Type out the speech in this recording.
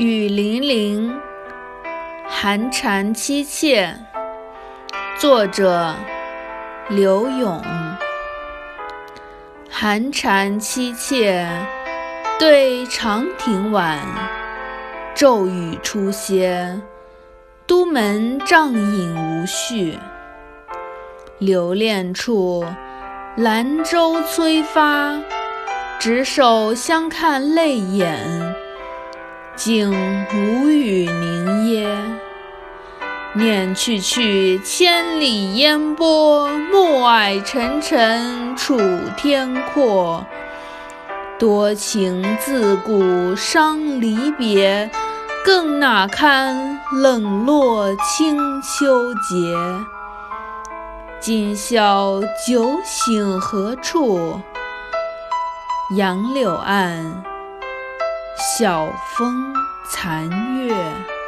雨霖铃，寒蝉凄切。作者：刘永。寒蝉凄切，对长亭晚。骤雨初歇，都门帐饮无绪。留恋处，兰舟催发。执手相看泪眼，竟无语凝噎。念去去，千里烟波，暮霭沉沉楚天阔。多情自古伤离别，更那堪冷落清秋节。今宵酒醒何处？杨柳岸，晓风残月。